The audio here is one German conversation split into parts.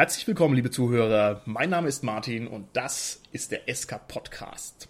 Herzlich willkommen, liebe Zuhörer. Mein Name ist Martin und das ist der SK Podcast.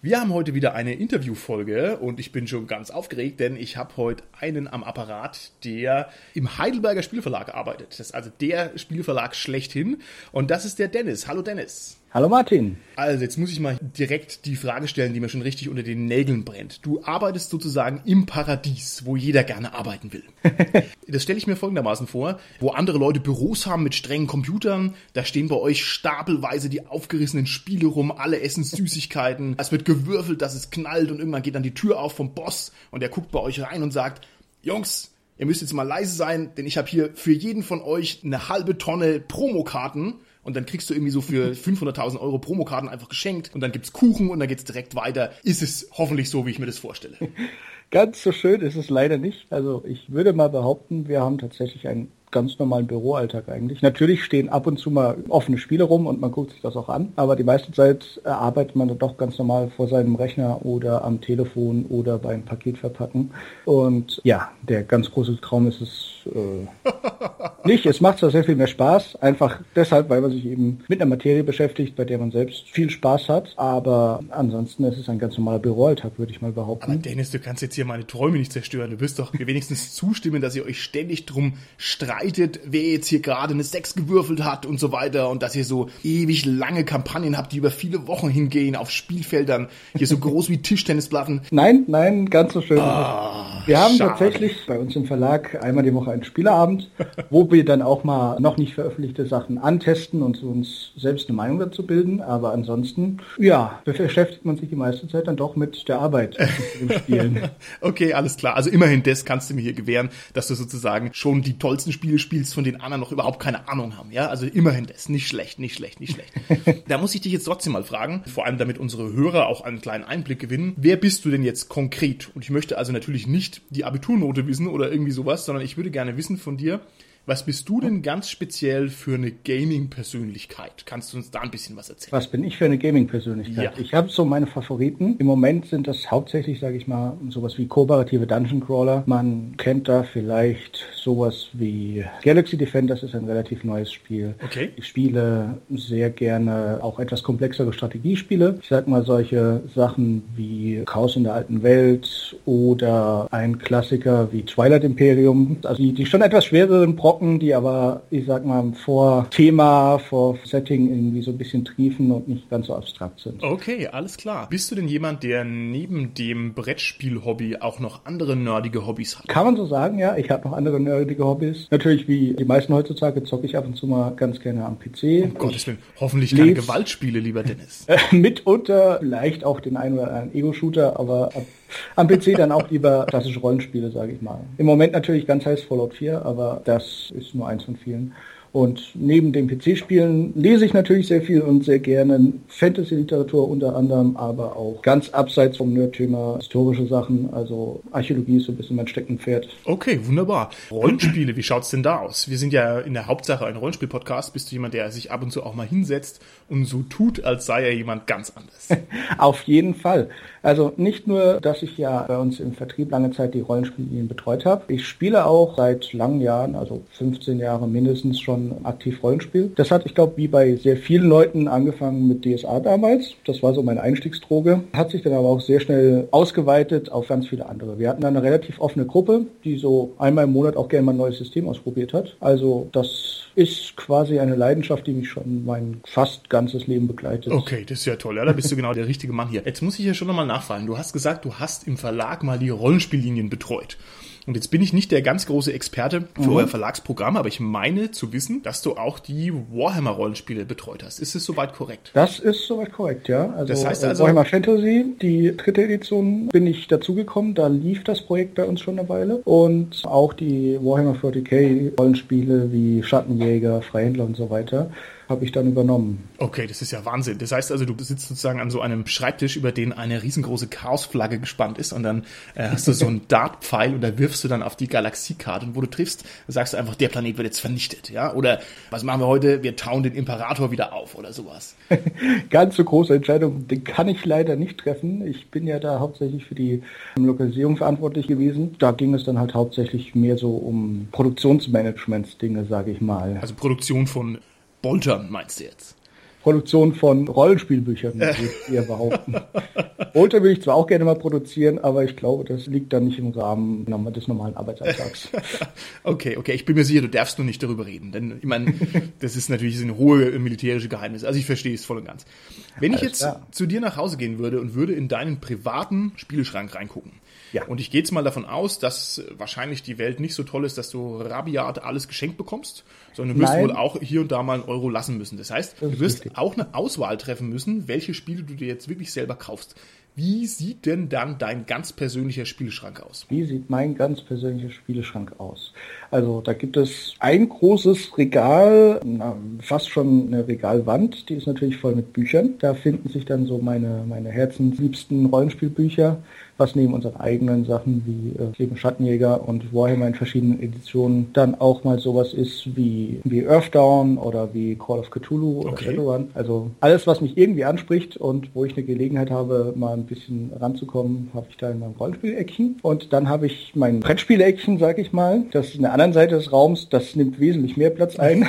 Wir haben heute wieder eine Interviewfolge und ich bin schon ganz aufgeregt, denn ich habe heute einen am Apparat, der im Heidelberger Spielverlag arbeitet. Das ist also der Spielverlag schlechthin und das ist der Dennis. Hallo Dennis. Hallo Martin. Also jetzt muss ich mal direkt die Frage stellen, die mir schon richtig unter den Nägeln brennt. Du arbeitest sozusagen im Paradies, wo jeder gerne arbeiten will. das stelle ich mir folgendermaßen vor, wo andere Leute Büros haben mit strengen Computern, da stehen bei euch stapelweise die aufgerissenen Spiele rum, alle essen Süßigkeiten, es wird gewürfelt, dass es knallt und irgendwann geht dann die Tür auf vom Boss und der guckt bei euch rein und sagt, Jungs, ihr müsst jetzt mal leise sein, denn ich habe hier für jeden von euch eine halbe Tonne Promokarten und dann kriegst du irgendwie so für 500.000 Euro Promokarten einfach geschenkt und dann gibt's Kuchen und dann geht's direkt weiter. Ist es hoffentlich so, wie ich mir das vorstelle? Ganz so schön ist es leider nicht. Also ich würde mal behaupten, wir haben tatsächlich ein ganz normalen Büroalltag eigentlich. Natürlich stehen ab und zu mal offene Spiele rum und man guckt sich das auch an, aber die meiste Zeit arbeitet man dann doch ganz normal vor seinem Rechner oder am Telefon oder beim Paketverpacken. Und ja, der ganz große Traum ist es äh, nicht. Es macht zwar sehr viel mehr Spaß, einfach deshalb, weil man sich eben mit einer Materie beschäftigt, bei der man selbst viel Spaß hat, aber ansonsten ist es ein ganz normaler Büroalltag, würde ich mal behaupten. Aber Dennis, du kannst jetzt hier meine Träume nicht zerstören. Du wirst doch mir wenigstens zustimmen, dass ihr euch ständig drum streitet wer jetzt hier gerade eine Sex gewürfelt hat und so weiter und dass ihr so ewig lange Kampagnen habt, die über viele Wochen hingehen auf Spielfeldern, hier so groß wie Tischtennisplatten. Nein, nein, ganz so schön. Ah, wir haben schade. tatsächlich bei uns im Verlag einmal die Woche einen Spieleabend, wo wir dann auch mal noch nicht veröffentlichte Sachen antesten und uns selbst eine Meinung dazu bilden. Aber ansonsten, ja, beschäftigt man sich die meiste Zeit dann doch mit der Arbeit mit Spielen. okay, alles klar. Also immerhin das kannst du mir hier gewähren, dass du sozusagen schon die tollsten Spiele Spiele spielst, von denen anderen noch überhaupt keine Ahnung haben. Ja, also immerhin das. Nicht schlecht, nicht schlecht, nicht schlecht. da muss ich dich jetzt trotzdem mal fragen, vor allem damit unsere Hörer auch einen kleinen Einblick gewinnen. Wer bist du denn jetzt konkret? Und ich möchte also natürlich nicht die Abiturnote wissen oder irgendwie sowas, sondern ich würde gerne wissen von dir, was bist du denn ganz speziell für eine Gaming-Persönlichkeit? Kannst du uns da ein bisschen was erzählen? Was bin ich für eine Gaming-Persönlichkeit? Ja. Ich habe so meine Favoriten. Im Moment sind das hauptsächlich, sage ich mal, sowas wie kooperative Dungeon Crawler. Man kennt da vielleicht sowas wie Galaxy Defenders ist ein relativ neues Spiel. Okay. Ich spiele sehr gerne auch etwas komplexere Strategiespiele. Ich sag mal solche Sachen wie Chaos in der alten Welt oder ein Klassiker wie Twilight Imperium. Also die, die schon etwas schwereren Pro Brocken, die aber, ich sag mal, vor Thema, vor Setting irgendwie so ein bisschen triefen und nicht ganz so abstrakt sind. Okay, alles klar. Bist du denn jemand, der neben dem Brettspiel-Hobby auch noch andere nerdige Hobbys hat? Kann man so sagen, ja. Ich habe noch andere nerdige Hobbys. Natürlich, wie die meisten heutzutage, zocke ich ab und zu mal ganz gerne am PC. Um Gottes Willen. Hoffentlich keine Gewaltspiele, lieber Dennis. mitunter vielleicht auch den einen oder anderen Ego-Shooter, aber am PC dann auch lieber klassische Rollenspiele, sage ich mal. Im Moment natürlich ganz heiß Fallout 4, aber das ist nur eins von vielen. Und neben dem PC-Spielen lese ich natürlich sehr viel und sehr gerne Fantasy-Literatur unter anderem, aber auch ganz abseits vom Nerd-Thema historische Sachen. Also Archäologie ist so ein bisschen mein Steckenpferd. Okay, wunderbar. Rollenspiele, wie schaut's denn da aus? Wir sind ja in der Hauptsache ein Rollenspiel-Podcast. Bist du jemand, der sich ab und zu auch mal hinsetzt und so tut, als sei er jemand ganz anders? Auf jeden Fall. Also nicht nur, dass ich ja bei uns im Vertrieb lange Zeit die Rollenspiellinien betreut habe. Ich spiele auch seit langen Jahren, also 15 Jahre mindestens schon aktiv Rollenspiel. Das hat, ich glaube, wie bei sehr vielen Leuten angefangen mit DSA damals. Das war so meine Einstiegsdroge. Hat sich dann aber auch sehr schnell ausgeweitet auf ganz viele andere. Wir hatten dann eine relativ offene Gruppe, die so einmal im Monat auch gerne mal ein neues System ausprobiert hat. Also das ist quasi eine Leidenschaft, die mich schon mein fast ganzes Leben begleitet. Okay, das ist ja toll. Ja, da bist du genau der richtige Mann hier. Jetzt muss ich ja schon nochmal nachfallen. Du hast gesagt, du hast im Verlag mal die Rollenspiellinien betreut. Und jetzt bin ich nicht der ganz große Experte für mhm. euer Verlagsprogramm, aber ich meine zu wissen, dass du auch die Warhammer-Rollenspiele betreut hast. Ist es soweit korrekt? Das ist soweit korrekt, ja. Also, das heißt also Warhammer Fantasy, die dritte Edition, bin ich dazugekommen. Da lief das Projekt bei uns schon eine Weile. Und auch die Warhammer 40k Rollenspiele wie Schattenjäger, Freihändler und so weiter habe ich dann übernommen. Okay, das ist ja Wahnsinn. Das heißt also, du sitzt sozusagen an so einem Schreibtisch, über den eine riesengroße Chaosflagge gespannt ist und dann äh, hast du so einen Dartpfeil und da wirfst du dann auf die Galaxiekarte und wo du triffst, sagst du einfach, der Planet wird jetzt vernichtet, ja? Oder was machen wir heute? Wir tauen den Imperator wieder auf oder sowas. Ganz so große Entscheidung, den kann ich leider nicht treffen. Ich bin ja da hauptsächlich für die Lokalisierung verantwortlich gewesen. Da ging es dann halt hauptsächlich mehr so um Produktionsmanagement-Dinge, sage ich mal. Also Produktion von Boltern meinst du jetzt? Produktion von Rollenspielbüchern, würde ich eher behaupten. Bolter will ich zwar auch gerne mal produzieren, aber ich glaube, das liegt dann nicht im Rahmen des normalen Arbeitsalltags. okay, okay, ich bin mir sicher, du darfst nur nicht darüber reden, denn ich meine, das ist natürlich ein hohe militärische Geheimnis. Also ich verstehe es voll und ganz. Wenn ich jetzt klar. zu dir nach Hause gehen würde und würde in deinen privaten Spieleschrank reingucken, ja. Und ich gehe jetzt mal davon aus, dass wahrscheinlich die Welt nicht so toll ist, dass du rabiat alles geschenkt bekommst, sondern du wirst Nein. wohl auch hier und da mal einen Euro lassen müssen. Das heißt, das du wirst richtig. auch eine Auswahl treffen müssen, welche Spiele du dir jetzt wirklich selber kaufst. Wie sieht denn dann dein ganz persönlicher Spieleschrank aus? Wie sieht mein ganz persönlicher Spieleschrank aus? Also da gibt es ein großes Regal, fast schon eine Regalwand, die ist natürlich voll mit Büchern. Da finden sich dann so meine, meine herzensliebsten Rollenspielbücher was neben unseren eigenen Sachen wie äh, Leben Schattenjäger und Warhammer in verschiedenen Editionen dann auch mal sowas ist wie, wie Earthdown oder wie Call of Cthulhu oder okay. Shadowrun. Also alles, was mich irgendwie anspricht und wo ich eine Gelegenheit habe, mal ein bisschen ranzukommen, habe ich da in meinem Rollenspiel-Eckchen. Und dann habe ich mein Brettspiel-Eckchen, sag ich mal. Das ist in der anderen Seite des Raums, das nimmt wesentlich mehr Platz ein.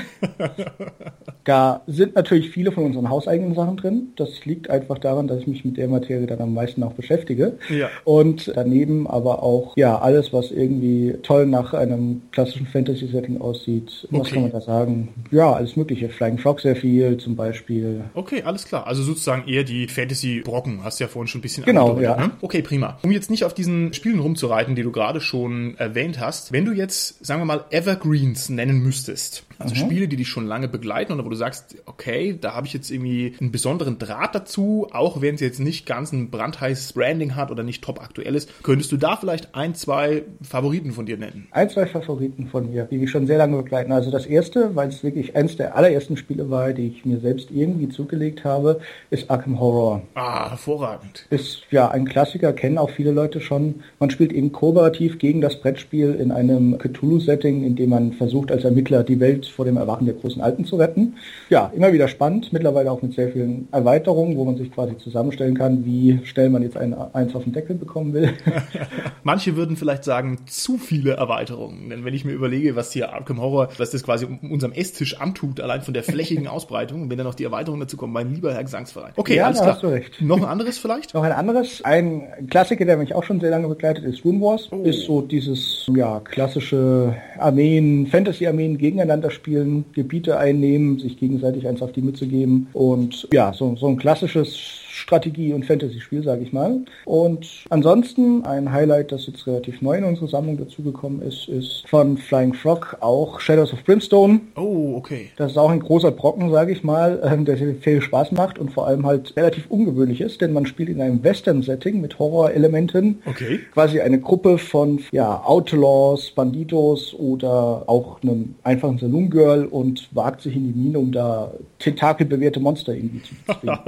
da sind natürlich viele von unseren hauseigenen Sachen drin. Das liegt einfach daran, dass ich mich mit der Materie dann am meisten auch beschäftige. Ja. Und daneben aber auch, ja, alles, was irgendwie toll nach einem klassischen Fantasy-Setting aussieht. Was okay. kann man da sagen? Ja, alles mögliche. Flying Frog sehr viel zum Beispiel. Okay, alles klar. Also sozusagen eher die Fantasy-Brocken. Hast du ja vorhin schon ein bisschen Genau, ja. Ne? Okay, prima. Um jetzt nicht auf diesen Spielen rumzureiten, die du gerade schon erwähnt hast, wenn du jetzt, sagen wir mal, Evergreens nennen müsstest, also mhm. Spiele, die dich schon lange begleiten oder wo du sagst, okay, da habe ich jetzt irgendwie einen besonderen Draht dazu, auch wenn es jetzt nicht ganz ein brandheißes Branding hat oder nicht top aktuell ist. Könntest du da vielleicht ein, zwei Favoriten von dir nennen? Ein, zwei Favoriten von mir, die mich schon sehr lange begleiten. Also das erste, weil es wirklich eines der allerersten Spiele war, die ich mir selbst irgendwie zugelegt habe, ist Arkham Horror. Ah, hervorragend. Ist ja ein Klassiker, kennen auch viele Leute schon. Man spielt eben kooperativ gegen das Brettspiel in einem Cthulhu-Setting, in dem man versucht, als Ermittler die Welt vor dem Erwachen der großen Alten zu retten. Ja, immer wieder spannend, mittlerweile auch mit sehr vielen Erweiterungen, wo man sich quasi zusammenstellen kann, wie schnell man jetzt ein, eins auf den Deckel bekommen will. Manche würden vielleicht sagen, zu viele Erweiterungen. Denn wenn ich mir überlege, was hier Arkham Horror, was das quasi um unserem Esstisch antut, allein von der flächigen Ausbreitung, wenn dann noch die Erweiterungen dazu kommen, mein lieber Herr Gesangsverein. Okay, ja, alles klar. Hast du recht. Noch ein anderes vielleicht? Noch ein anderes. Ein Klassiker, der mich auch schon sehr lange begleitet, ist Rune Wars. Oh. Ist so dieses, ja, klassische Armeen, Fantasy-Armeen gegeneinander spielen, Gebiete einnehmen, sich gegenseitig eins auf die Mütze geben und ja, so, so ein klassisches Strategie- und Fantasy-Spiel, sage ich mal. Und ansonsten ein Highlight, das jetzt relativ neu in unsere Sammlung dazugekommen ist, ist von Flying Frog auch Shadows of Brimstone. Oh, okay. Das ist auch ein großer Brocken, sage ich mal, ähm, der sehr viel Spaß macht und vor allem halt relativ ungewöhnlich ist, denn man spielt in einem Western-Setting mit Horror-Elementen. Okay. Quasi eine Gruppe von ja, Outlaws, Banditos oder auch einem einfachen Saloon-Girl und wagt sich in die Mine, um da tentakelbewehrte Monster irgendwie zu bezwingen.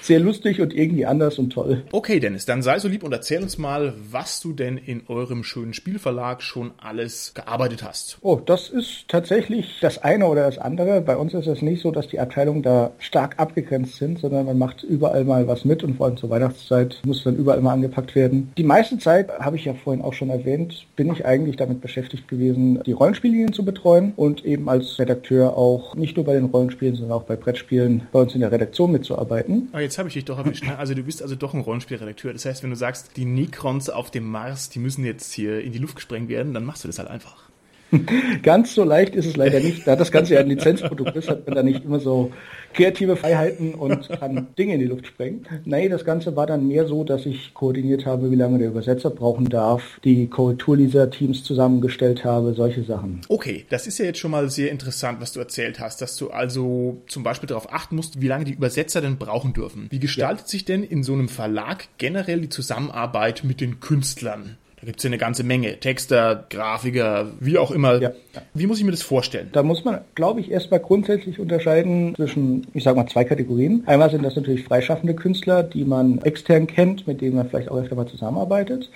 sehr lustig lustig und irgendwie anders und toll. Okay, Dennis, dann sei so lieb und erzähl uns mal, was du denn in eurem schönen Spielverlag schon alles gearbeitet hast. Oh, das ist tatsächlich das eine oder das andere. Bei uns ist es nicht so, dass die Abteilungen da stark abgegrenzt sind, sondern man macht überall mal was mit und vor allem zur Weihnachtszeit muss dann überall mal angepackt werden. Die meiste Zeit, habe ich ja vorhin auch schon erwähnt, bin ich eigentlich damit beschäftigt gewesen, die Rollenspiellinien zu betreuen und eben als Redakteur auch nicht nur bei den Rollenspielen, sondern auch bei Brettspielen bei uns in der Redaktion mitzuarbeiten. Aber jetzt habe ich dich doch erwischt. Ne? Also du bist also doch ein Rollenspielredakteur. Das heißt, wenn du sagst, die Necrons auf dem Mars, die müssen jetzt hier in die Luft gesprengt werden, dann machst du das halt einfach. Ganz so leicht ist es leider nicht. Da das Ganze ja ein Lizenzprodukt ist, hat man da nicht immer so kreative Freiheiten und kann Dinge in die Luft sprengen. Nee, das Ganze war dann mehr so, dass ich koordiniert habe, wie lange der Übersetzer brauchen darf, die Korrekturleser-Teams zusammengestellt habe, solche Sachen. Okay, das ist ja jetzt schon mal sehr interessant, was du erzählt hast, dass du also zum Beispiel darauf achten musst, wie lange die Übersetzer denn brauchen dürfen. Wie gestaltet ja. sich denn in so einem Verlag generell die Zusammenarbeit mit den Künstlern? Da gibt es ja eine ganze Menge. Texter, Grafiker, wie auch immer. Ja, ja. Wie muss ich mir das vorstellen? Da muss man, glaube ich, erstmal grundsätzlich unterscheiden zwischen, ich sage mal, zwei Kategorien. Einmal sind das natürlich freischaffende Künstler, die man extern kennt, mit denen man vielleicht auch öfter mal zusammenarbeitet.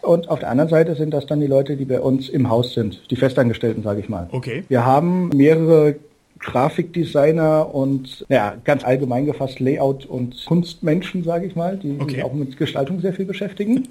Und auf der anderen Seite sind das dann die Leute, die bei uns im Haus sind, die Festangestellten, sage ich mal. Okay. Wir haben mehrere Grafikdesigner und ja, ganz allgemein gefasst Layout- und Kunstmenschen, sage ich mal, die okay. sich auch mit Gestaltung sehr viel beschäftigen.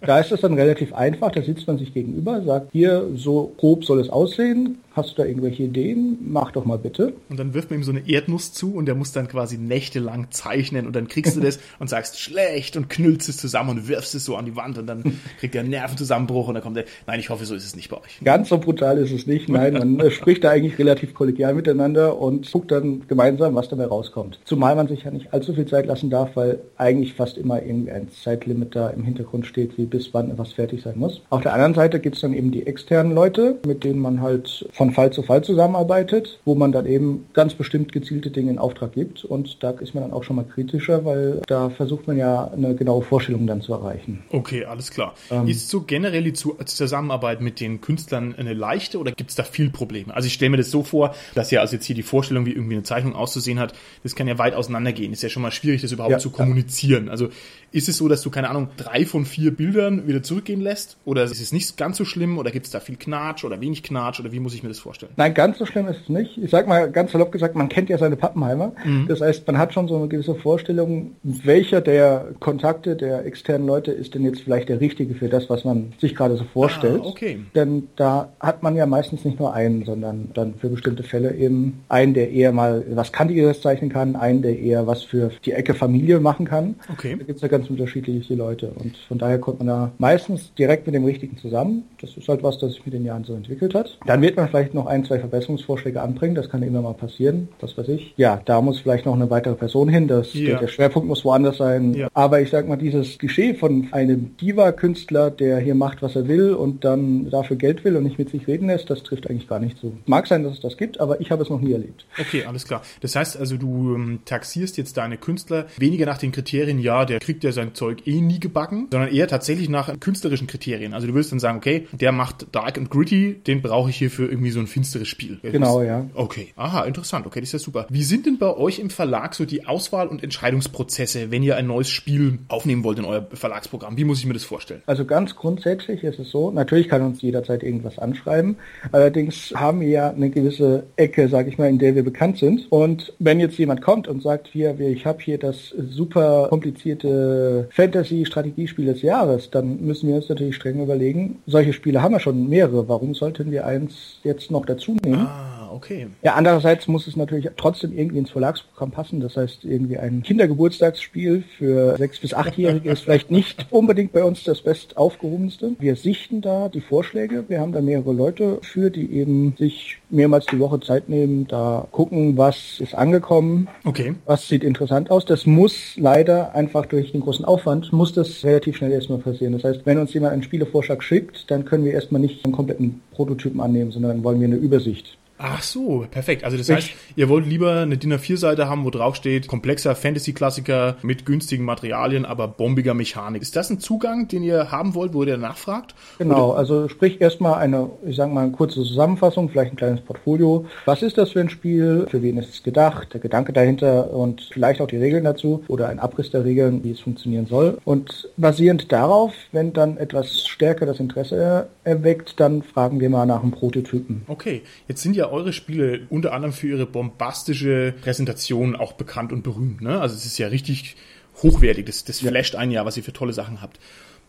da ist es dann relativ einfach, da sitzt man sich gegenüber, sagt hier, so grob soll es aussehen, hast du da irgendwelche Ideen? Mach doch mal bitte. Und dann wirft man ihm so eine Erdnuss zu und der muss dann quasi nächtelang zeichnen und dann kriegst du das und sagst schlecht und knüllst es zusammen und wirfst es so an die Wand und dann kriegt er einen Nervenzusammenbruch und dann kommt er, nein, ich hoffe, so ist es nicht bei euch. Ganz so brutal ist es nicht, nein, man spricht da eigentlich relativ kollegial miteinander und guckt dann gemeinsam, was dabei rauskommt. Zumal man sich ja nicht allzu viel Zeit lassen darf, weil eigentlich fast immer irgendwie ein Zeitlimit da im Hintergrund steht, wie bis wann etwas fertig sein muss. Auf der anderen Seite gibt es dann eben die externen Leute, mit denen man halt von von Fall zu Fall zusammenarbeitet, wo man dann eben ganz bestimmt gezielte Dinge in Auftrag gibt. Und da ist man dann auch schon mal kritischer, weil da versucht man ja eine genaue Vorstellung dann zu erreichen. Okay, alles klar. Ähm, ist so generell die Zusammenarbeit mit den Künstlern eine leichte oder gibt es da viel Probleme? Also ich stelle mir das so vor, dass ja also jetzt hier die Vorstellung, wie irgendwie eine Zeichnung auszusehen hat, das kann ja weit auseinandergehen. Ist ja schon mal schwierig, das überhaupt ja, zu kommunizieren. Ja. Also ist es so, dass du, keine Ahnung, drei von vier Bildern wieder zurückgehen lässt? Oder ist es nicht ganz so schlimm? Oder gibt es da viel Knatsch oder wenig Knatsch? Oder wie muss ich mir das vorstellen? Nein, ganz so schlimm ist es nicht. Ich sag mal ganz salopp gesagt, man kennt ja seine Pappenheimer. Mhm. Das heißt, man hat schon so eine gewisse Vorstellung, welcher der Kontakte der externen Leute ist denn jetzt vielleicht der richtige für das, was man sich gerade so vorstellt. Ah, okay. Denn da hat man ja meistens nicht nur einen, sondern dann für bestimmte Fälle eben einen, der eher mal was Kantigeres zeichnen kann, einen, der eher was für die Ecke Familie machen kann. Okay. Da gibt es ja ganz unterschiedliche Leute. Und von daher kommt man da meistens direkt mit dem Richtigen zusammen. Das ist halt was, das sich mit den Jahren so entwickelt hat. Dann wird man vielleicht noch ein, zwei Verbesserungsvorschläge anbringen. Das kann immer mal passieren. Das weiß ich. Ja, da muss vielleicht noch eine weitere Person hin. Das, ja. der, der, Schwerpunkt muss woanders sein. Ja. Aber ich sag mal, dieses Klischee von einem Diva-Künstler, der hier macht, was er will und dann dafür Geld will und nicht mit sich reden lässt, das trifft eigentlich gar nicht zu. Mag sein, dass es das gibt, aber ich habe es noch nie erlebt. Okay, alles klar. Das heißt also, du ähm, taxierst jetzt deine Künstler weniger nach den Kriterien, ja, der kriegt ja sein Zeug eh nie gebacken, sondern eher tatsächlich nach künstlerischen Kriterien. Also du willst dann sagen, okay, der macht Dark and Gritty, den brauche ich hier für irgendwie so ein finsteres Spiel. Genau, ja. Okay. Aha, interessant. Okay, das ist ja super. Wie sind denn bei euch im Verlag so die Auswahl- und Entscheidungsprozesse, wenn ihr ein neues Spiel aufnehmen wollt in euer Verlagsprogramm? Wie muss ich mir das vorstellen? Also ganz grundsätzlich ist es so, natürlich kann uns jederzeit irgendwas anschreiben. Allerdings haben wir ja eine gewisse Ecke, sage ich mal, in der wir bekannt sind. Und wenn jetzt jemand kommt und sagt, hier, ich habe hier das super komplizierte Fantasy-Strategiespiel des Jahres, dann müssen wir uns natürlich streng überlegen, solche Spiele haben wir schon mehrere. Warum sollten wir eins jetzt noch dazu nehmen? Ah okay. Ja, andererseits muss es natürlich trotzdem irgendwie ins Verlagsprogramm passen. Das heißt, irgendwie ein Kindergeburtstagsspiel für sechs bis achtjährige ist vielleicht nicht unbedingt bei uns das best aufgehobenste. Wir sichten da die Vorschläge. Wir haben da mehrere Leute für, die eben sich mehrmals die Woche Zeit nehmen, da gucken, was ist angekommen, okay. was sieht interessant aus. Das muss leider einfach durch den großen Aufwand, muss das relativ schnell erstmal passieren. Das heißt, wenn uns jemand einen Spielevorschlag schickt, dann können wir erstmal nicht einen kompletten Prototypen annehmen, sondern dann wollen wir eine Übersicht. Ach so, perfekt. Also das heißt, ihr wollt lieber eine DIN A4-Seite haben, wo drauf steht, komplexer Fantasy-Klassiker mit günstigen Materialien, aber bombiger Mechanik. Ist das ein Zugang, den ihr haben wollt, wo ihr nachfragt? Genau, Oder? also sprich erstmal eine, ich sage mal, eine kurze Zusammenfassung, vielleicht ein kleines Portfolio. Was ist das für ein Spiel? Für wen ist es gedacht? Der Gedanke dahinter und vielleicht auch die Regeln dazu oder ein Abriss der Regeln, wie es funktionieren soll. Und basierend darauf, wenn dann etwas stärker das Interesse erweckt, dann fragen wir mal nach einem Prototypen. Okay, jetzt sind ja eure Spiele unter anderem für ihre bombastische Präsentation auch bekannt und berühmt. Ne? Also es ist ja richtig hochwertig. Das, das flasht ein Jahr, was ihr für tolle Sachen habt.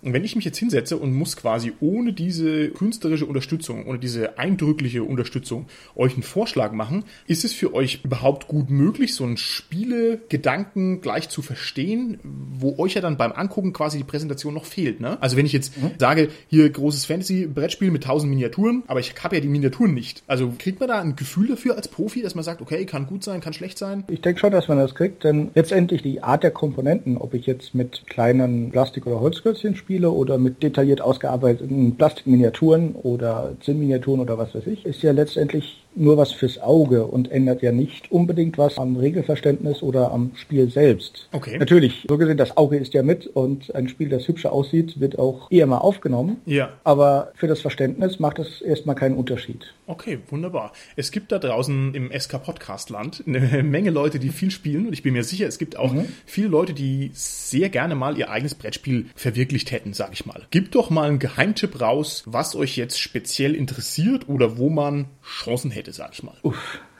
Und wenn ich mich jetzt hinsetze und muss quasi ohne diese künstlerische Unterstützung, ohne diese eindrückliche Unterstützung euch einen Vorschlag machen, ist es für euch überhaupt gut möglich, so einen Spielegedanken gleich zu verstehen, wo euch ja dann beim Angucken quasi die Präsentation noch fehlt, ne? Also wenn ich jetzt mhm. sage, hier großes Fantasy-Brettspiel mit tausend Miniaturen, aber ich habe ja die Miniaturen nicht. Also kriegt man da ein Gefühl dafür als Profi, dass man sagt, okay, kann gut sein, kann schlecht sein? Ich denke schon, dass man das kriegt, denn letztendlich die Art der Komponenten, ob ich jetzt mit kleinen Plastik- oder Holzklötzchen spiele, Spiele oder mit detailliert ausgearbeiteten Plastikminiaturen oder Zinnminiaturen oder was weiß ich, ist ja letztendlich nur was fürs Auge und ändert ja nicht unbedingt was am Regelverständnis oder am Spiel selbst. Okay. Natürlich, so gesehen, das Auge ist ja mit und ein Spiel, das hübscher aussieht, wird auch eher mal aufgenommen. Ja. Aber für das Verständnis macht es erstmal keinen Unterschied. Okay, wunderbar. Es gibt da draußen im SK Podcast Land eine Menge Leute, die viel spielen und ich bin mir sicher, es gibt auch Mhm. viele Leute, die sehr gerne mal ihr eigenes Brettspiel verwirklicht hätten, sag ich mal. Gebt doch mal einen Geheimtipp raus, was euch jetzt speziell interessiert oder wo man Chancen hätte, sag ich mal.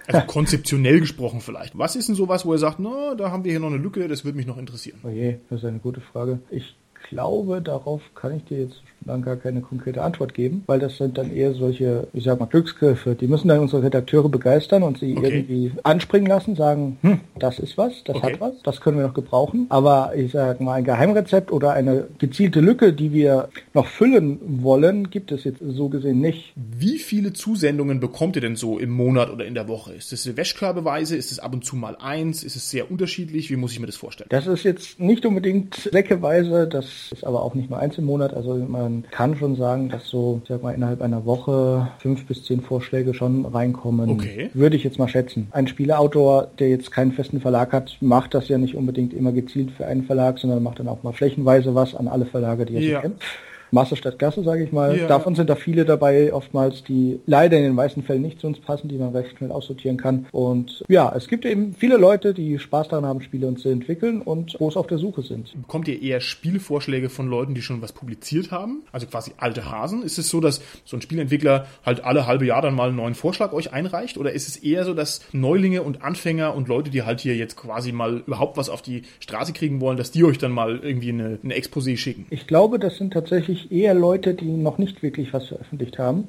Also konzeptionell gesprochen vielleicht. Was ist denn sowas, wo ihr sagt, na, da haben wir hier noch eine Lücke, das würde mich noch interessieren? Oh je, das ist eine gute Frage. Ich glaube, darauf kann ich dir jetzt dann gar keine konkrete Antwort geben, weil das sind dann eher solche, ich sag mal, Glücksgriffe. Die müssen dann unsere Redakteure begeistern und sie Okay. irgendwie anspringen lassen, sagen, hm, das ist was, das Okay. hat was, das können wir noch gebrauchen. Aber ich sag mal, ein Geheimrezept oder eine gezielte Lücke, die wir noch füllen wollen, gibt es jetzt so gesehen nicht. Wie viele Zusendungen bekommt ihr denn so im Monat oder in der Woche? Ist das Wäschkörbeweise? Ist es ab und zu mal eins? Ist es sehr unterschiedlich? Wie muss ich mir das vorstellen? Das ist jetzt nicht unbedingt säckeweise, das ist aber auch nicht nur eins im Monat. Also man kann schon sagen, dass so, ich sag mal, innerhalb einer Woche fünf bis zehn Vorschläge schon reinkommen. Okay. Würde ich jetzt mal schätzen. Ein Spieleautor, der jetzt keinen festen Verlag hat, macht das ja nicht unbedingt immer gezielt für einen Verlag, sondern macht dann auch mal flächenweise was an alle Verlage, die er Ja. kennt. Masse statt Gasse, sage ich mal. Ja. Davon sind da viele dabei, oftmals, die leider in den meisten Fällen nicht zu uns passen, die man recht schnell aussortieren kann. Und ja, es gibt eben viele Leute, die Spaß daran haben, Spiele zu entwickeln und groß auf der Suche sind. Bekommt ihr eher Spielevorschläge von Leuten, die schon was publiziert haben? Also quasi alte Hasen? Ist es so, dass so ein Spielentwickler halt alle halbe Jahr dann mal einen neuen Vorschlag euch einreicht? Oder ist es eher so, dass Neulinge und Anfänger und Leute, die halt hier jetzt quasi mal überhaupt was auf die Straße kriegen wollen, dass die euch dann mal irgendwie eine, eine Exposé schicken? Ich glaube, das sind tatsächlich eher Leute, die noch nicht wirklich was veröffentlicht haben.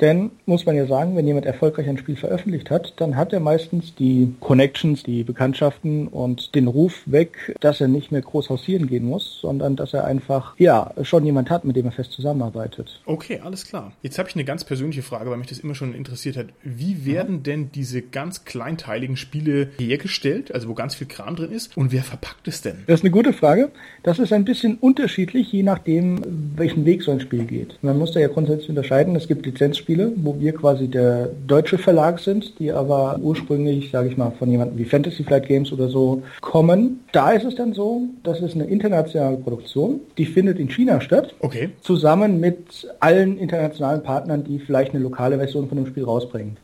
Denn, muss man ja sagen, wenn jemand erfolgreich ein Spiel veröffentlicht hat, dann hat er meistens die Connections, die Bekanntschaften und den Ruf weg, dass er nicht mehr groß hausieren gehen muss, sondern dass er einfach, ja, schon jemand hat, mit dem er fest zusammenarbeitet. Okay, alles klar. Jetzt habe ich eine ganz persönliche Frage, weil mich das immer schon interessiert hat. Wie werden denn diese ganz kleinteiligen Spiele hergestellt, also wo ganz viel Kram drin ist, und wer verpackt es denn? Das ist eine gute Frage. Das ist ein bisschen unterschiedlich, je nachdem, welchen Weg so ein Spiel geht. Man muss da ja grundsätzlich unterscheiden. Es gibt Lizenzspiele, wo wir quasi der deutsche Verlag sind, die aber ursprünglich, sage ich mal, von jemandem wie Fantasy Flight Games oder so kommen. Da ist es dann so, das ist eine internationale Produktion, die findet in China statt. Okay. Zusammen mit allen internationalen Partnern, die vielleicht eine lokale Version von dem Spiel rausbringen.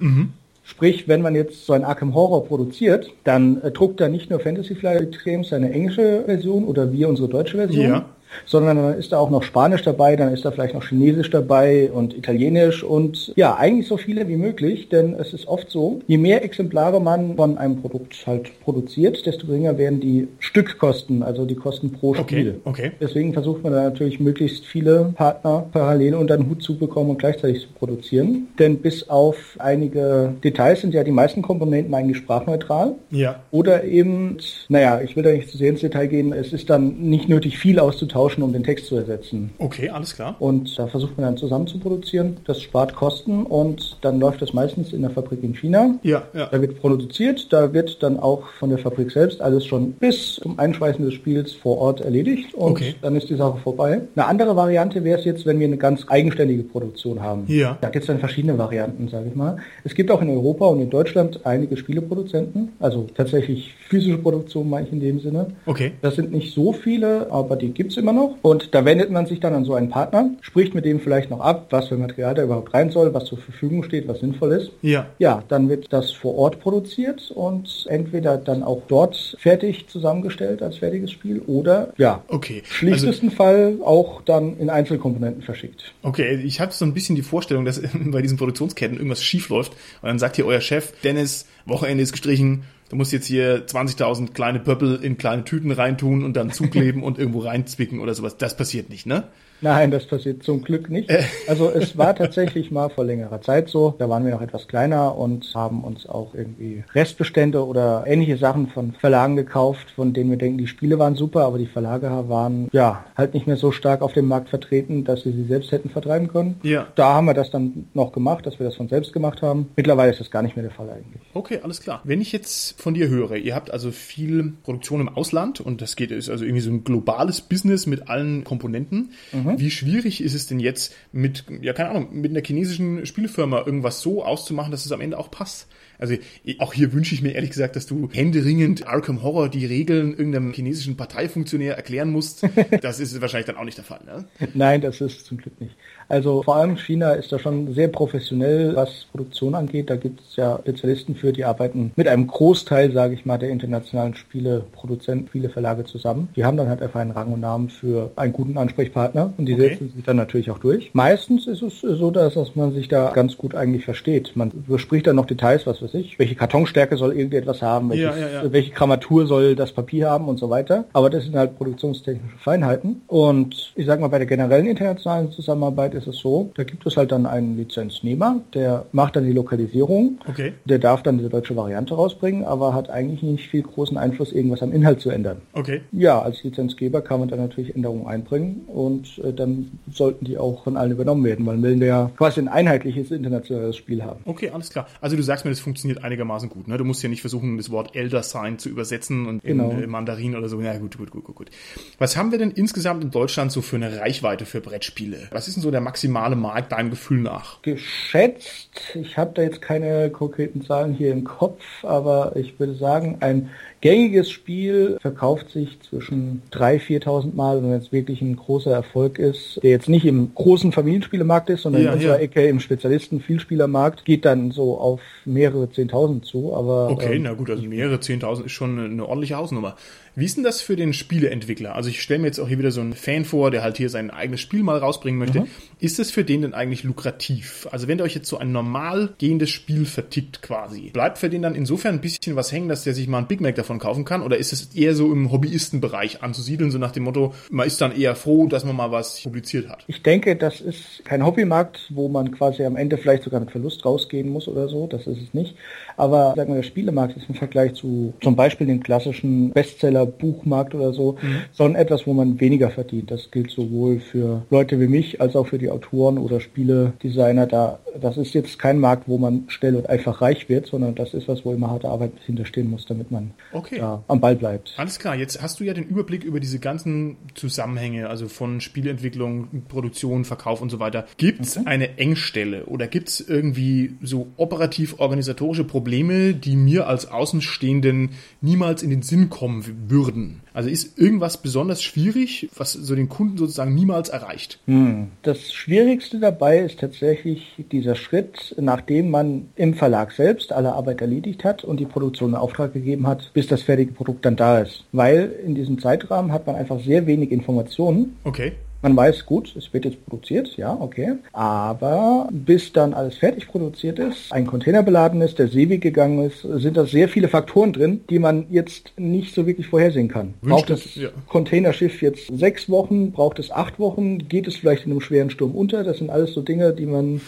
Sprich, wenn man jetzt so ein Arkham Horror produziert, dann äh, druckt da nicht nur Fantasy Flight Games seine englische Version oder wir unsere deutsche Version, Ja. Sondern dann ist da auch noch Spanisch dabei, dann ist da vielleicht noch Chinesisch dabei und Italienisch und ja, eigentlich so viele wie möglich, denn es ist oft so, je mehr Exemplare man von einem Produkt halt produziert, desto geringer werden die Stückkosten, also die Kosten pro Okay, Spiel. okay. Deswegen versucht man da natürlich möglichst viele Partner parallel unter den Hut zu bekommen und gleichzeitig zu produzieren. Denn bis auf einige Details sind ja die meisten Komponenten eigentlich sprachneutral. Ja. Oder eben, naja, ich will da nicht zu sehr ins Detail gehen, es ist dann nicht nötig, viel auszutauschen, um den Text zu ersetzen. Okay, alles klar. Und da versucht man dann zusammen zu produzieren. Das spart Kosten und dann läuft das meistens in der Fabrik in China. Ja, ja. Da wird produziert, da wird dann auch von der Fabrik selbst alles schon bis zum Einschweißen des Spiels vor Ort erledigt und Okay. dann ist die Sache vorbei. Eine andere Variante wäre es jetzt, wenn wir eine ganz eigenständige Produktion haben. Ja. Da gibt es dann verschiedene Varianten, sage ich mal. Es gibt auch in Europa und in Deutschland einige Spieleproduzenten, also tatsächlich physische Produktion meine ich in dem Sinne. Okay. Das sind nicht so viele, aber die gibt's immer noch. Und da wendet man sich dann an so einen Partner, spricht mit dem vielleicht noch ab, was für Material da überhaupt rein soll, was zur Verfügung steht, was sinnvoll ist. Ja. Ja, dann wird das vor Ort produziert und entweder dann auch dort fertig zusammengestellt als fertiges Spiel oder ja, Okay. Also, schlichtesten Fall auch dann in Einzelkomponenten verschickt. okay, ich habe so ein bisschen die Vorstellung, dass bei diesen Produktionsketten irgendwas schief läuft und dann sagt hier euer Chef, Dennis, Wochenende ist gestrichen, du musst jetzt hier 20.000 kleine Pöppel in kleine Tüten reintun und dann zukleben und irgendwo reinzwicken oder sowas. Das passiert nicht, ne? Nein, das passiert zum Glück nicht. Also es war tatsächlich mal vor längerer Zeit so. Da waren wir noch etwas kleiner und haben uns auch irgendwie Restbestände oder ähnliche Sachen von Verlagen gekauft, von denen wir denken, die Spiele waren super, aber die Verlage waren ja halt nicht mehr so stark auf dem Markt vertreten, dass sie sie selbst hätten vertreiben können. Ja. Da haben wir das dann noch gemacht, dass wir das von selbst gemacht haben. Mittlerweile ist das gar nicht mehr der Fall eigentlich. Okay, alles klar. Wenn ich jetzt jetzt von dir höre, ihr habt also viel Produktion im Ausland und das geht, ist also irgendwie so ein globales Business mit allen Komponenten. Mhm. Wie schwierig ist es denn jetzt mit, ja, keine Ahnung, mit einer chinesischen Spielfirma irgendwas so auszumachen, dass es am Ende auch passt? Also auch hier wünsche ich mir ehrlich gesagt, dass du händeringend Arkham Horror die Regeln irgendeinem chinesischen Parteifunktionär erklären musst. Das ist wahrscheinlich dann auch nicht der Fall, ne? Nein, das ist zum Glück nicht. Also vor allem China ist da schon sehr professionell, was Produktion angeht. Da gibt es ja Spezialisten für, die arbeiten mit einem Großteil, sage ich mal, der internationalen Spieleproduzenten, Spieleverlage zusammen. Die haben dann halt einfach einen Rang und Namen für einen guten Ansprechpartner und die okay. setzen sich dann natürlich auch durch. Meistens ist es so, dass, dass man sich da ganz gut eigentlich versteht. Man bespricht dann noch Details, was weiß ich, welche Kartonstärke soll irgendetwas haben, welches, ja, ja, welche Grammatur soll das Papier haben und so weiter. Aber das sind halt produktionstechnische Feinheiten. Und ich sage mal, bei der generellen internationalen Zusammenarbeit ist es so, da gibt es halt dann einen Lizenznehmer, der macht dann die Lokalisierung. Okay. Der darf dann die deutsche Variante rausbringen, aber hat eigentlich nicht viel großen Einfluss, irgendwas am Inhalt zu ändern. Okay. Ja, als Lizenzgeber kann man dann natürlich Änderungen einbringen und äh, dann sollten die auch von allen übernommen werden, weil wir ja quasi ein einheitliches internationales Spiel haben. Okay, alles klar. Also du sagst mir, das funktioniert einigermaßen gut. Ne? Du musst ja nicht versuchen, das Wort Elder Sign zu übersetzen und genau. in äh, Mandarin oder so. Ja, gut, gut, gut, gut, gut. Was haben wir denn insgesamt in Deutschland so für eine Reichweite für Brettspiele? Was ist denn so der maximale Markt deinem Gefühl nach? Geschätzt, ich habe da jetzt keine konkreten Zahlen hier im Kopf, aber ich würde sagen, ein gängiges Spiel verkauft sich zwischen 3.000, 4.000 Mal wenn es wirklich ein großer Erfolg ist, der jetzt nicht im großen Familienspielemarkt ist, sondern ja, in unserer ja. Ecke im Spezialisten-Vielspielermarkt, geht dann so auf mehrere 10.000 zu. Aber Okay, ähm, na gut, also mehrere 10.000 ist schon eine ordentliche Hausnummer. Wie ist denn das für den Spieleentwickler? Also ich stelle mir jetzt auch hier wieder so einen Fan vor, der halt hier sein eigenes Spiel mal rausbringen möchte. Mhm. Ist das für den denn eigentlich lukrativ? Also wenn der euch jetzt so ein normal gehendes Spiel vertickt quasi, bleibt für den dann insofern ein bisschen was hängen, dass der sich mal ein Big Mac davon kaufen kann? Oder ist es eher so im Hobbyistenbereich anzusiedeln, so nach dem Motto, man ist dann eher froh, dass man mal was publiziert hat? Ich denke, das ist kein Hobbymarkt, wo man quasi am Ende vielleicht sogar mit Verlust rausgehen muss oder so. Das ist es nicht. Aber sagen wir, der Spielemarkt ist im Vergleich zu zum Beispiel den klassischen Bestseller Buchmarkt oder so, mhm. sondern etwas, wo man weniger verdient. Das gilt sowohl für Leute wie mich als auch für die Autoren oder Spieledesigner. Da, das ist jetzt kein Markt, wo man schnell und einfach reich wird, sondern das ist was, wo immer harte Arbeit hinterstehen muss, damit man okay. am Ball bleibt. Alles klar, jetzt hast du ja den Überblick über diese ganzen Zusammenhänge, also von Spieleentwicklung, Produktion, Verkauf und so weiter. Gibt es okay. eine Engstelle oder gibt es irgendwie so operativ-organisatorische Probleme, die mir als Außenstehenden niemals in den Sinn kommen würden? Würden. Also ist irgendwas besonders schwierig, was so den Kunden sozusagen niemals erreicht? Hm. Das Schwierigste dabei ist tatsächlich dieser Schritt, nachdem man im Verlag selbst alle Arbeit erledigt hat und die Produktion in Auftrag gegeben hat, bis das fertige Produkt dann da ist. Weil in diesem Zeitrahmen hat man einfach sehr wenig Informationen. Okay. Man weiß, gut, es wird jetzt produziert, ja, okay. Aber bis dann alles fertig produziert ist, ein Container beladen ist, der Seeweg gegangen ist, sind da sehr viele Faktoren drin, die man jetzt nicht so wirklich vorhersehen kann. Wünscht braucht das ja. Containerschiff jetzt sechs Wochen, braucht es acht Wochen, geht es vielleicht in einem schweren Sturm unter? Das sind alles so Dinge, die man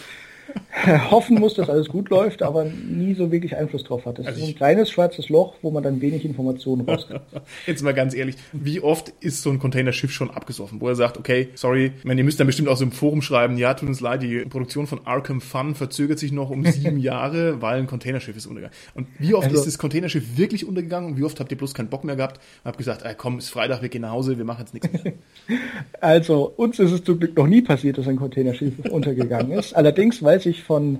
hoffen muss, dass alles gut läuft, aber nie so wirklich Einfluss drauf hat. Das also ist ein kleines schwarzes Loch, wo man dann wenig Informationen rauskriegt. Jetzt mal ganz ehrlich, wie oft ist so ein Containerschiff schon abgesoffen, wo er sagt, okay, sorry, ich meine, ihr müsst dann bestimmt auch so im Forum schreiben, ja, tut uns leid, die Produktion von Arkham Fun verzögert sich noch um sieben Jahre, weil ein Containerschiff ist untergegangen. Und wie oft also, ist das Containerschiff wirklich untergegangen und wie oft habt ihr bloß keinen Bock mehr gehabt und habt gesagt, ey, komm, ist Freitag, wir gehen nach Hause, wir machen jetzt nichts mehr. Also, uns ist es zum Glück noch nie passiert, dass ein Containerschiff untergegangen ist. Allerdings weiß ich von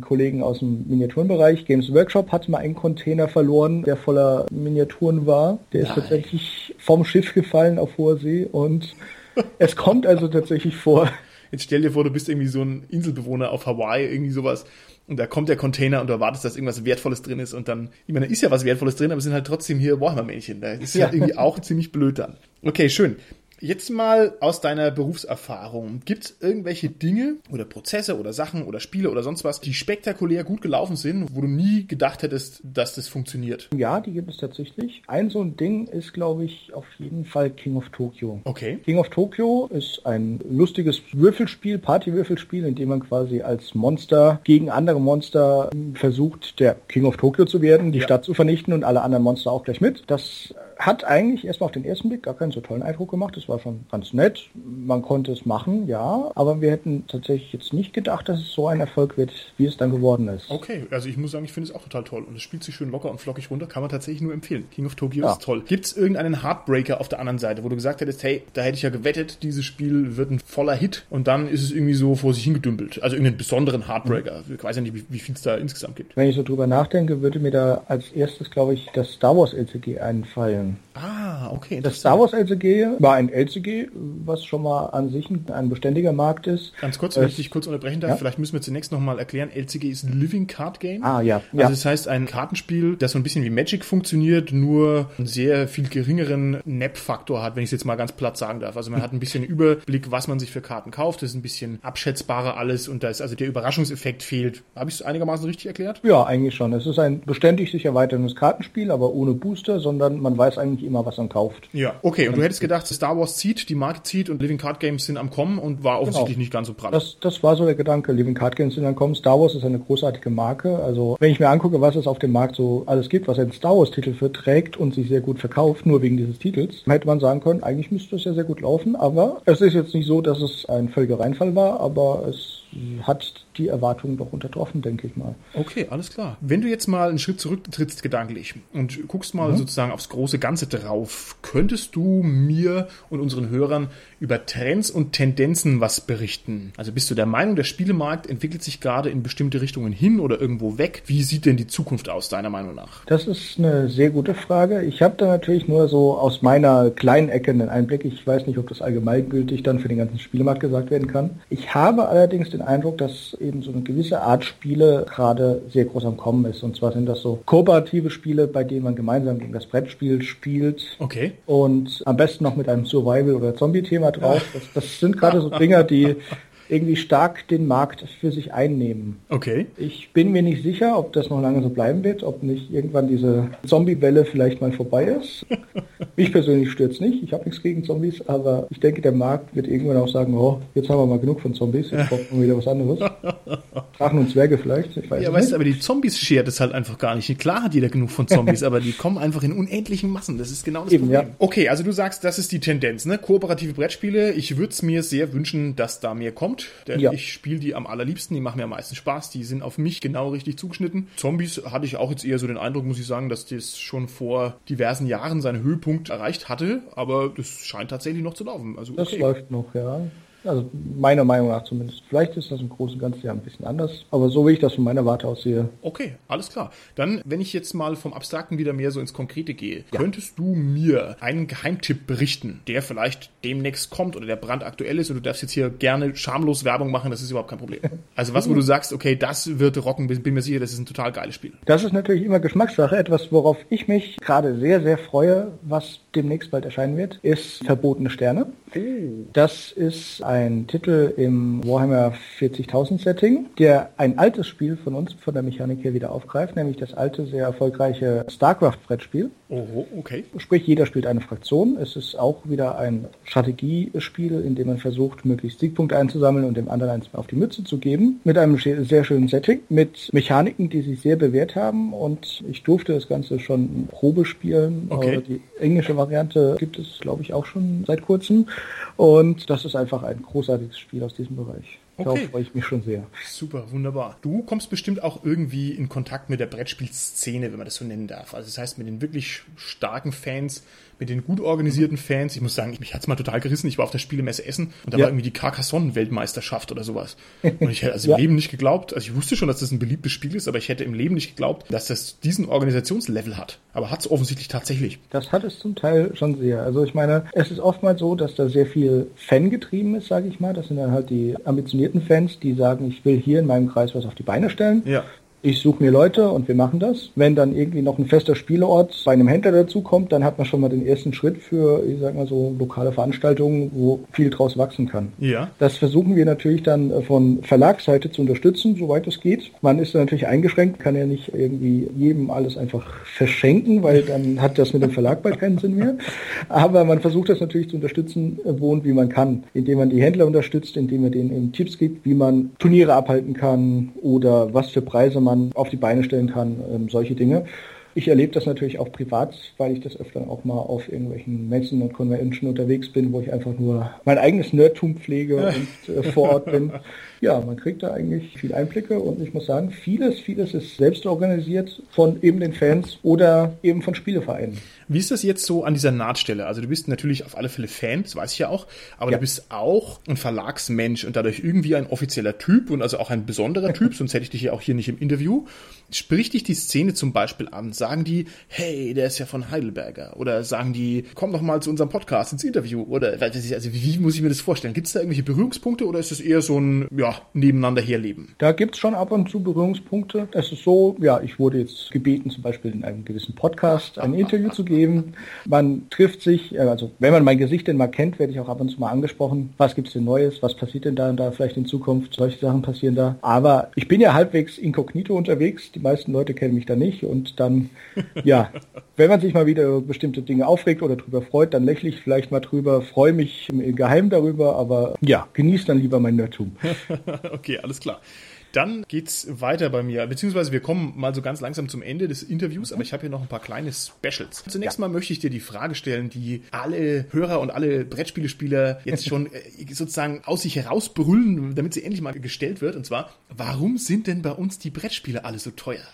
Kollegen aus dem Miniaturenbereich. Games Workshop hat mal einen Container verloren, der voller Miniaturen war. Der ist Nein. tatsächlich vom Schiff gefallen auf hoher See und es kommt also tatsächlich vor. Jetzt stell dir vor, du bist irgendwie so ein Inselbewohner auf Hawaii, irgendwie sowas. Und da kommt der Container und du erwartest, dass irgendwas Wertvolles drin ist. Und dann, ich meine, da ist ja was Wertvolles drin, aber es sind halt trotzdem hier Warhammer-Männchen. Da ist ja halt irgendwie auch ziemlich blöd dann. Okay, schön. Jetzt mal aus deiner Berufserfahrung. Gibt es irgendwelche Dinge oder Prozesse oder Sachen oder Spiele oder sonst was, die spektakulär gut gelaufen sind, wo du nie gedacht hättest, dass das funktioniert? Ja, die gibt es tatsächlich. Ein so ein Ding ist, glaube ich, auf jeden Fall King of Tokyo. Okay. King of Tokyo ist ein lustiges Würfelspiel, Partywürfelspiel, in dem man quasi als Monster gegen andere Monster versucht, der King of Tokyo zu werden, die ja. Stadt zu vernichten und alle anderen Monster auch gleich mit. Das hat eigentlich erstmal auf den ersten Blick gar keinen so tollen Eindruck gemacht. War schon ganz nett. Man konnte es machen, ja. Aber wir hätten tatsächlich jetzt nicht gedacht, dass es so ein Erfolg wird, wie es dann geworden ist. Okay, also ich muss sagen, ich finde es auch total toll. Und es spielt sich schön locker und flockig runter. Kann man tatsächlich nur empfehlen. King of Tokyo ja. ist toll. Gibt es irgendeinen Heartbreaker auf der anderen Seite, wo du gesagt hättest, hey, da hätte ich ja gewettet, dieses Spiel wird ein voller Hit und dann ist es irgendwie so vor sich hingedümpelt. Also irgendeinen besonderen Heartbreaker. Mhm. Ich weiß ja nicht, wie, wie viel es da insgesamt gibt. Wenn ich so drüber nachdenke, würde mir da als erstes, glaube ich, das Star Wars LCG einfallen. Ah, okay. Das Star Wars LCG war ein LCG, was schon mal an sich ein, beständiger Markt ist. Ganz kurz, wenn ich dich kurz unterbrechen darf, ja? vielleicht müssen wir zunächst nochmal erklären, LCG ist ein Living Card Game. Ah, ja. Also ja. das heißt ein Kartenspiel, das so ein bisschen wie Magic funktioniert, nur einen sehr viel geringeren NAP-Faktor hat, wenn ich es jetzt mal ganz platt sagen darf. Also man hat ein bisschen Überblick, was man sich für Karten kauft, das ist ein bisschen abschätzbarer alles und da ist also der Überraschungseffekt fehlt. Habe ich es einigermaßen richtig erklärt? Ja, eigentlich schon. Es ist ein beständig sich erweiterndes Kartenspiel, aber ohne Booster, sondern man weiß eigentlich immer, was man kauft. Ja, okay. Und du hättest gedacht, Star Wars zieht, die Marke zieht und Living Card Games sind am Kommen und war offensichtlich genau. nicht ganz so prall. Das, das war so der Gedanke. Living Card Games sind am Kommen. Star Wars ist eine großartige Marke. Also, wenn ich mir angucke, was es auf dem Markt so alles gibt, was ein Star Wars Titel verträgt und sich sehr gut verkauft, nur wegen dieses Titels, hätte man sagen können, eigentlich müsste es ja sehr gut laufen, aber es ist jetzt nicht so, dass es ein völliger Reinfall war, aber es hat die Erwartungen doch untertroffen, denke ich mal. Okay, alles klar. Wenn du jetzt mal einen Schritt zurücktrittst gedanklich und guckst mal mhm. sozusagen aufs große Ganze drauf, könntest du mir und unseren Hörern über Trends und Tendenzen was berichten? Also bist du der Meinung, der Spielemarkt entwickelt sich gerade in bestimmte Richtungen hin oder irgendwo weg? Wie sieht denn die Zukunft aus, deiner Meinung nach? Das ist eine sehr gute Frage. Ich habe da natürlich nur so aus meiner kleinen Ecke einen Einblick. Ich weiß nicht, ob das allgemeingültig dann für den ganzen Spielemarkt gesagt werden kann. Ich habe allerdings den Eindruck, dass eben so eine gewisse Art Spiele gerade sehr groß am Kommen ist. Und zwar sind das so kooperative Spiele, bei denen man gemeinsam gegen das Brettspiel spielt. Okay. Und am besten noch mit einem Survival- oder Zombie-Thema drauf. Das, das sind gerade so Dinger, die irgendwie stark den Markt für sich einnehmen. Okay. Ich bin mir nicht sicher, ob das noch lange so bleiben wird, ob nicht irgendwann diese Zombie-Welle vielleicht mal vorbei ist. Mich persönlich stört nicht, ich habe nichts gegen Zombies, aber ich denke, der Markt wird irgendwann auch sagen, oh, jetzt haben wir mal genug von Zombies, jetzt brauchen wir wieder was anderes. Drachen und Zwerge vielleicht, ich weiß Ja, weißt du, aber die Zombies schert es halt einfach gar nicht. Klar hat jeder genug von Zombies, aber die kommen einfach in unendlichen Massen. Das ist genau das Eben, Problem. Ja. Okay, also du sagst, das ist die Tendenz, ne? Kooperative Brettspiele. Ich würde es mir sehr wünschen, dass da mehr kommt kommt. Denn ja. ich spiele die am allerliebsten, die machen mir am meisten Spaß, die sind auf mich genau richtig zugeschnitten. Zombies hatte ich auch jetzt eher so den Eindruck, muss ich sagen, dass das schon vor diversen Jahren seinen Höhepunkt erreicht hatte, aber das scheint tatsächlich noch zu laufen. Also, okay. Das läuft noch, ja. Also meiner Meinung nach zumindest. Vielleicht ist das im Großen und Ganzen ja ein bisschen anders, aber so wie ich das von meiner Warte aus sehe. Okay, alles klar. Dann, wenn ich jetzt mal vom Abstrakten wieder mehr so ins Konkrete gehe, ja. könntest du mir einen Geheimtipp berichten, der vielleicht demnächst kommt oder der brandaktuell ist und du darfst jetzt hier gerne schamlos Werbung machen, das ist überhaupt kein Problem. Also was, wo du sagst, okay, das wird rocken, bin mir sicher, das ist ein total geiles Spiel. Das ist natürlich immer Geschmackssache. Etwas, worauf ich mich gerade sehr, sehr freue, was demnächst bald erscheinen wird, ist Verbotene Sterne. Oh. Das ist ein Titel im Warhammer 40.000 Setting, der ein altes Spiel von uns, von der Mechanik her wieder aufgreift, nämlich das alte, sehr erfolgreiche StarCraft-Brettspiel. Oh, okay. Sprich, jeder spielt eine Fraktion. Es ist auch wieder ein Strategiespiel, in dem man versucht, möglichst Siegpunkte einzusammeln und dem anderen eins auf die Mütze zu geben. Mit einem sehr schönen Setting, mit Mechaniken, die sich sehr bewährt haben und ich durfte das Ganze schon Probe spielen. Okay. Die englische Variante gibt es, glaube ich, auch schon seit kurzem. Und das ist einfach ein großartiges Spiel aus diesem Bereich. Okay. Darauf freue ich mich schon sehr. Super, wunderbar. Du kommst bestimmt auch irgendwie in Kontakt mit der Brettspielszene, wenn man das so nennen darf. Also das heißt mit den wirklich starken Fans, mit den gut organisierten Fans. Ich muss sagen, mich hat's mal total gerissen. Ich war auf der Spielemesse Essen und da ja. war irgendwie die Carcassonne-Weltmeisterschaft oder sowas. Und ich hätte also ja. im Leben nicht geglaubt, also ich wusste schon, dass das ein beliebtes Spiel ist, aber ich hätte im Leben nicht geglaubt, dass das diesen Organisationslevel hat. Aber hat's offensichtlich tatsächlich. Das hat es zum Teil schon sehr. Also ich meine, es ist oftmals so, dass da sehr viel Fan getrieben ist, sage ich mal. Das sind dann halt die ambitionierten Fans, die sagen, ich will hier in meinem Kreis was auf die Beine stellen. Ja ich suche mir Leute und wir machen das. Wenn dann irgendwie noch ein fester Spieleort bei einem Händler dazukommt, dann hat man schon mal den ersten Schritt für, ich sag mal so, lokale Veranstaltungen, wo viel draus wachsen kann. Ja. Das versuchen wir natürlich dann von Verlagsseite zu unterstützen, soweit es geht. Man ist natürlich eingeschränkt, kann ja nicht irgendwie jedem alles einfach verschenken, weil dann hat das mit dem Verlag bald keinen Sinn mehr. Aber man versucht das natürlich zu unterstützen, wo und wie man kann, indem man die Händler unterstützt, indem man denen Tipps gibt, wie man Turniere abhalten kann oder was für Preise man auf die Beine stellen kann, ähm, solche Dinge. Ich erlebe das natürlich auch privat, weil ich das öfter auch mal auf irgendwelchen Messen und Convention unterwegs bin, wo ich einfach nur mein eigenes Nerdtum pflege und äh, vor Ort bin. Ja, man kriegt da eigentlich viel Einblicke und ich muss sagen, vieles, vieles ist selbst organisiert von eben den Fans oder eben von Spielevereinen. Wie ist das jetzt so an dieser Nahtstelle? Also du bist natürlich auf alle Fälle Fan, das weiß ich ja auch, aber ja. du bist auch ein Verlagsmensch und dadurch irgendwie ein offizieller Typ und also auch ein besonderer Typ, sonst hätte ich dich ja auch hier nicht im Interview. Spricht dich die Szene zum Beispiel an? Sagen die, hey, der ist ja von Heidelberger? Oder sagen die, komm doch mal zu unserem Podcast ins Interview? Oder also wie muss ich mir das vorstellen? Gibt es da irgendwelche Berührungspunkte oder ist es eher so ein ja, nebeneinander herleben? Da gibt es schon ab und zu Berührungspunkte. Es ist so, ja, ich wurde jetzt gebeten, zum Beispiel in einem gewissen Podcast ein Interview zu geben. Man trifft sich, äh, also wenn man mein Gesicht denn mal kennt, werde ich auch ab und zu mal angesprochen. Was gibt es denn Neues? Was passiert denn da und da vielleicht in Zukunft? Solche Sachen passieren da. Aber ich bin ja halbwegs inkognito unterwegs. Die meisten Leute kennen mich da nicht. Und dann, ja, wenn man sich mal wieder über bestimmte Dinge aufregt oder drüber freut, dann lächle ich vielleicht mal drüber, freue mich im Geheimen darüber, aber ja, genieße dann lieber mein Nerdtum. okay, alles klar. Dann geht's weiter bei mir, beziehungsweise wir kommen mal so ganz langsam zum Ende des Interviews, aber ich habe hier noch ein paar kleine Specials. Zunächst ja. mal möchte ich dir die Frage stellen, die alle Hörer und alle Brettspielespieler jetzt schon äh, sozusagen aus sich herausbrüllen, damit sie endlich mal gestellt wird. Und zwar, warum sind denn bei uns die Brettspiele alle so teuer?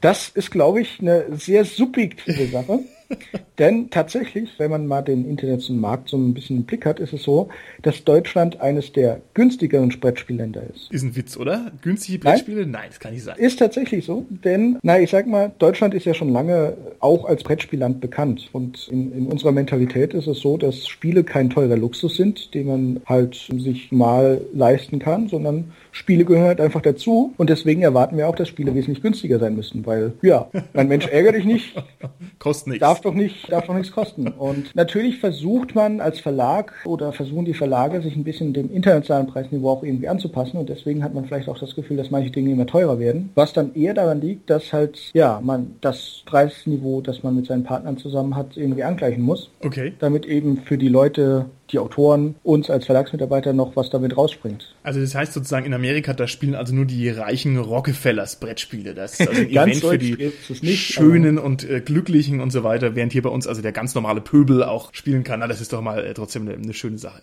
Das ist, glaube ich, eine sehr subjektive Sache. Denn tatsächlich, wenn man mal den internationalen Markt so ein bisschen im Blick hat, ist es so, dass Deutschland eines der günstigeren Brettspielländer ist. Ist ein Witz, oder? Günstige Brettspiele? Nein, Nein das kann nicht sein. Ist tatsächlich so, denn, na, ich sag mal, Deutschland ist ja schon lange auch als Brettspielland bekannt. Und in, in unserer Mentalität ist es so, dass Spiele kein teurer Luxus sind, den man halt sich mal leisten kann, sondern Spiele gehören halt einfach dazu. Und deswegen erwarten wir auch, dass Spiele wesentlich günstiger sein müssen, weil, ja, ein Mensch ärgert dich nicht. Kostet nichts. Darf doch nicht, darf doch nichts kosten. Und natürlich versucht man als Verlag oder versuchen die Verlage, sich ein bisschen dem internationalen Preisniveau auch irgendwie anzupassen. Und deswegen hat man vielleicht auch das Gefühl, dass manche Dinge immer teurer werden. Was dann eher daran liegt, dass halt, ja, man das Preisniveau, das man mit seinen Partnern zusammen hat, irgendwie angleichen muss. Okay. Damit eben für die Leute die Autoren uns als Verlagsmitarbeiter noch was damit rausspringt. Also das heißt sozusagen in Amerika, da spielen also nur die reichen Rockefellers Brettspiele. Das ist also ein Event für die nicht, Schönen und äh, Glücklichen und so weiter, während hier bei uns also der ganz normale Pöbel auch spielen kann. Na, das ist doch mal äh, trotzdem eine, eine schöne Sache.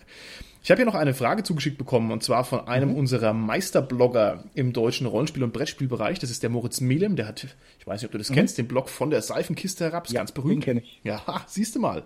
Ich habe hier noch eine Frage zugeschickt bekommen und zwar von einem mhm. unserer Meisterblogger im deutschen Rollenspiel- und Brettspielbereich. Das ist der Moritz Melem. Der hat, ich weiß nicht, ob du das mhm. kennst, den Blog von der Seifenkiste herab. Ist ja, ganz berühmt. Den kenne ich. Ja, siehst du mal.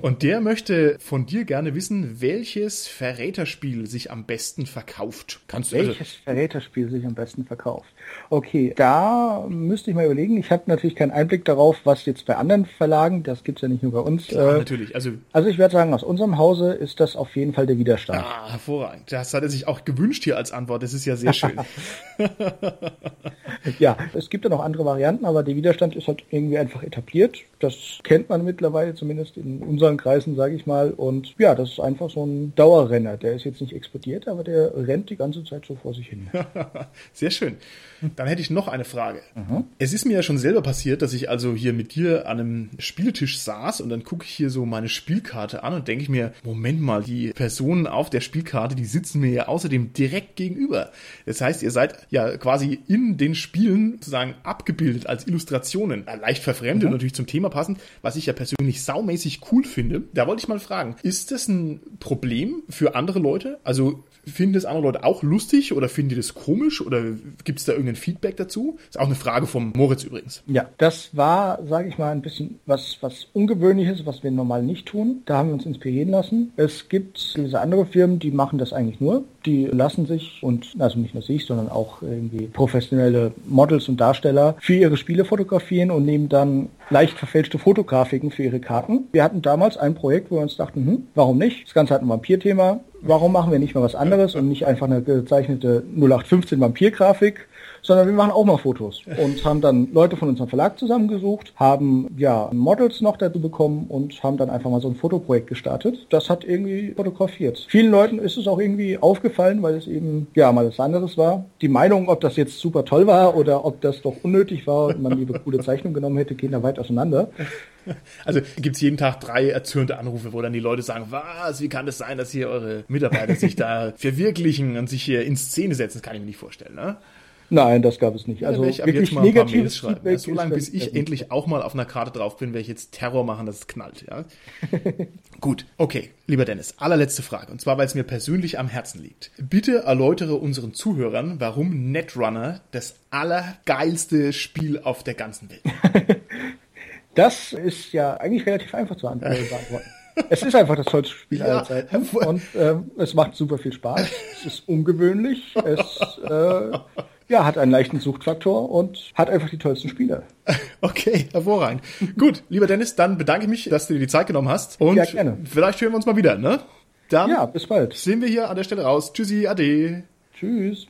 Und der möchte von dir gerne wissen, welches Verräterspiel sich am besten verkauft. Kannst du also welches also Verräterspiel sich am besten verkauft? Okay, da müsste ich mal überlegen. Ich habe natürlich keinen Einblick darauf, was jetzt bei anderen Verlagen, das gibt's ja nicht nur bei uns. Klar, äh, natürlich. Also, also ich werde sagen, aus unserem Hause ist das auf jeden Fall der Widerstand. Ah, hervorragend. Das hat er sich auch gewünscht hier als Antwort. Das ist ja sehr schön. ja, es gibt ja noch andere Varianten, aber der Widerstand ist halt irgendwie einfach etabliert. Das kennt man mittlerweile zumindest in unseren Kreisen, sage ich mal. Und ja, das ist einfach so ein Dauerrenner. Der ist jetzt nicht explodiert, aber der rennt die ganze Zeit so vor sich hin. sehr schön. Dann hätte ich noch eine Frage. Mhm. Es ist mir ja schon selber passiert, dass ich also hier mit dir an einem Spieltisch saß und dann gucke ich hier so meine Spielkarte an und denke ich mir, Moment mal, die Personen auf der Spielkarte, die sitzen mir ja außerdem direkt gegenüber. Das heißt, ihr seid ja quasi in den Spielen sozusagen abgebildet als Illustrationen. Leicht verfremdet mhm. natürlich zum Thema passend, was ich ja persönlich saumäßig cool finde. Da wollte ich mal fragen, ist das ein Problem für andere Leute? Also Finden das andere Leute auch lustig oder finden die das komisch oder gibt es da irgendein Feedback dazu? Ist auch eine Frage vom Moritz übrigens. Ja, das war, sage ich mal, ein bisschen was, was Ungewöhnliches, was wir normal nicht tun. Da haben wir uns inspirieren lassen. Es gibt gewisse andere Firmen, die machen das eigentlich nur. Die lassen sich und, also nicht nur sich, sondern auch irgendwie professionelle Models und Darsteller für ihre Spiele fotografieren und nehmen dann leicht verfälschte Fotografiken für ihre Karten. Wir hatten damals ein Projekt, wo wir uns dachten, hm, warum nicht? Das Ganze hat ein Vampir-Thema warum machen wir nicht mal was anderes und nicht einfach eine gezeichnete 0815 Vampir-Grafik, sondern wir machen auch mal Fotos und haben dann Leute von unserem Verlag zusammengesucht, haben ja Models noch dazu bekommen und haben dann einfach mal so ein Fotoprojekt gestartet. Das hat irgendwie fotografiert. Vielen Leuten ist es auch irgendwie aufgefallen, weil es eben ja mal was anderes war. Die Meinung, ob das jetzt super toll war oder ob das doch unnötig war und man lieber coole Zeichnung genommen hätte, gehen da weit auseinander. Also gibt es jeden Tag drei erzürnte Anrufe, wo dann die Leute sagen, was, wie kann das sein, dass hier eure Mitarbeiter sich da verwirklichen und sich hier in Szene setzen? Das kann ich mir nicht vorstellen, ne? Nein, das gab es nicht. Also ich wirklich negatives Feedback. Ja, so lange, bis ich endlich auch mal auf einer Karte drauf bin, werde ich jetzt Terror machen, dass es knallt. Ja? Gut, okay, lieber Dennis, allerletzte Frage. Und zwar, weil es mir persönlich am Herzen liegt. Bitte erläutere unseren Zuhörern, warum Netrunner das allergeilste Spiel auf der ganzen Welt ist. Das ist ja eigentlich relativ einfach zu beantworten. Es ist einfach das tollste Spiel ja. aller Zeiten und ähm, es macht super viel Spaß. Es ist ungewöhnlich. Es äh, ja, hat einen leichten Suchtfaktor und hat einfach die tollsten Spiele. Okay, hervorragend. Gut, lieber Dennis, dann bedanke ich mich, dass du dir die Zeit genommen hast. Und ja, gerne. vielleicht hören wir uns mal wieder, ne? Dann ja, bis bald. Sehen wir hier an der Stelle raus. Tschüssi, ade. Tschüss.